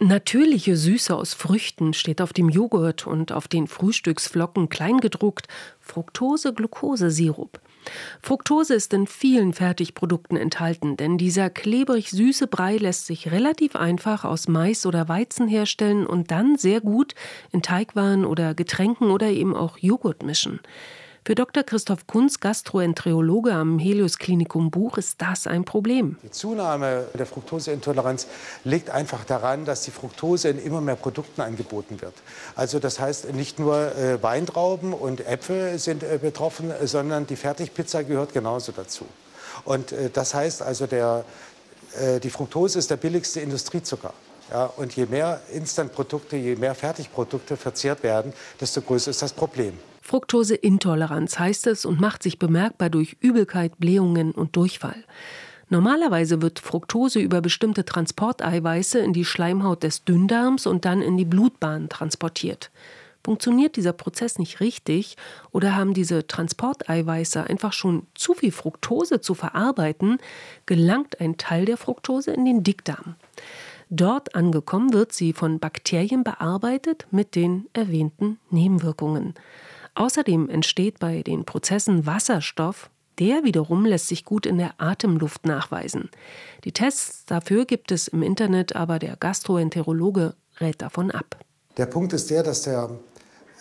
Natürliche Süße aus Früchten steht auf dem Joghurt und auf den Frühstücksflocken kleingedruckt Fructose-Glucose-Sirup. Fructose ist in vielen Fertigprodukten enthalten, denn dieser klebrig süße Brei lässt sich relativ einfach aus Mais oder Weizen herstellen und dann sehr gut in Teigwaren oder Getränken oder eben auch Joghurt mischen. Für Dr. Christoph Kunz, Gastroenterologe am Helios Klinikum Buch, ist das ein Problem. Die Zunahme der Fructoseintoleranz liegt einfach daran, dass die Fructose in immer mehr Produkten angeboten wird. Also das heißt, nicht nur äh, Weintrauben und Äpfel sind äh, betroffen, sondern die Fertigpizza gehört genauso dazu. Und äh, das heißt also, der, die Fructose ist der billigste Industriezucker. Ja, und je mehr Instantprodukte, je mehr Fertigprodukte verzehrt werden, desto größer ist das Problem. Fructoseintoleranz heißt es und macht sich bemerkbar durch Übelkeit, Blähungen und Durchfall. Normalerweise wird Fructose über bestimmte Transporteiweiße in die Schleimhaut des Dünndarms und dann in die Blutbahn transportiert. Funktioniert dieser Prozess nicht richtig oder haben diese Transporteiweiße einfach schon zu viel Fructose zu verarbeiten, gelangt ein Teil der Fructose in den Dickdarm. Dort angekommen wird sie von Bakterien bearbeitet mit den erwähnten Nebenwirkungen. Außerdem entsteht bei den Prozessen Wasserstoff, der wiederum lässt sich gut in der Atemluft nachweisen. Die Tests dafür gibt es im Internet, aber der Gastroenterologe rät davon ab. Der Punkt ist der, dass der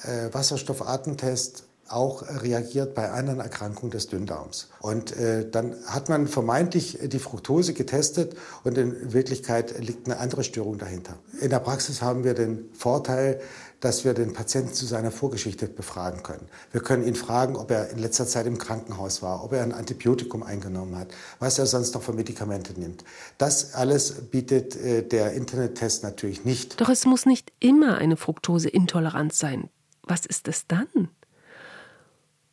äh, Wasserstoffatemtest auch reagiert bei anderen Erkrankungen des Dünndarms. Und äh, dann hat man vermeintlich die Fructose getestet und in Wirklichkeit liegt eine andere Störung dahinter. In der Praxis haben wir den Vorteil, dass wir den Patienten zu seiner Vorgeschichte befragen können. Wir können ihn fragen, ob er in letzter Zeit im Krankenhaus war, ob er ein Antibiotikum eingenommen hat, was er sonst noch für Medikamente nimmt. Das alles bietet äh, der Internettest natürlich nicht. Doch es muss nicht immer eine Fructoseintoleranz sein. Was ist es dann?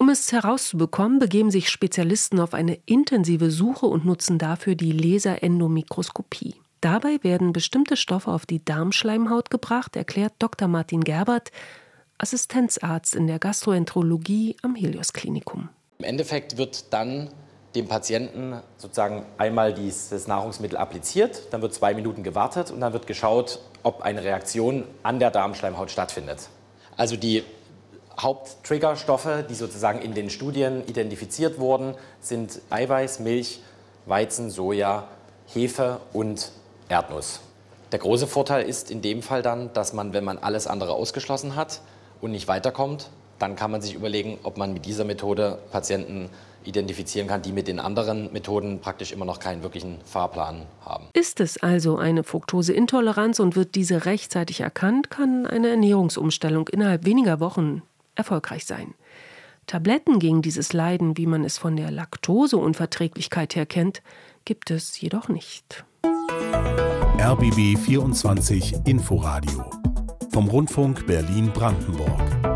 Um es herauszubekommen, begeben sich Spezialisten auf eine intensive Suche und nutzen dafür die Laserendomikroskopie. Dabei werden bestimmte Stoffe auf die Darmschleimhaut gebracht, erklärt Dr. Martin Gerbert, Assistenzarzt in der Gastroenterologie am Helios Klinikum. Im Endeffekt wird dann dem Patienten sozusagen einmal dieses Nahrungsmittel appliziert, dann wird zwei Minuten gewartet und dann wird geschaut, ob eine Reaktion an der Darmschleimhaut stattfindet. Also die Haupttriggerstoffe, die sozusagen in den Studien identifiziert wurden, sind Eiweiß, Milch, Weizen, Soja, Hefe und Erdnuss. Der große Vorteil ist in dem Fall dann, dass man, wenn man alles andere ausgeschlossen hat und nicht weiterkommt, dann kann man sich überlegen, ob man mit dieser Methode Patienten identifizieren kann, die mit den anderen Methoden praktisch immer noch keinen wirklichen Fahrplan haben. Ist es also eine Fructoseintoleranz und wird diese rechtzeitig erkannt, kann eine Ernährungsumstellung innerhalb weniger Wochen erfolgreich sein. Tabletten gegen dieses Leiden, wie man es von der Laktoseunverträglichkeit her kennt, gibt es jedoch nicht. RBB 24 Inforadio vom Rundfunk Berlin-Brandenburg.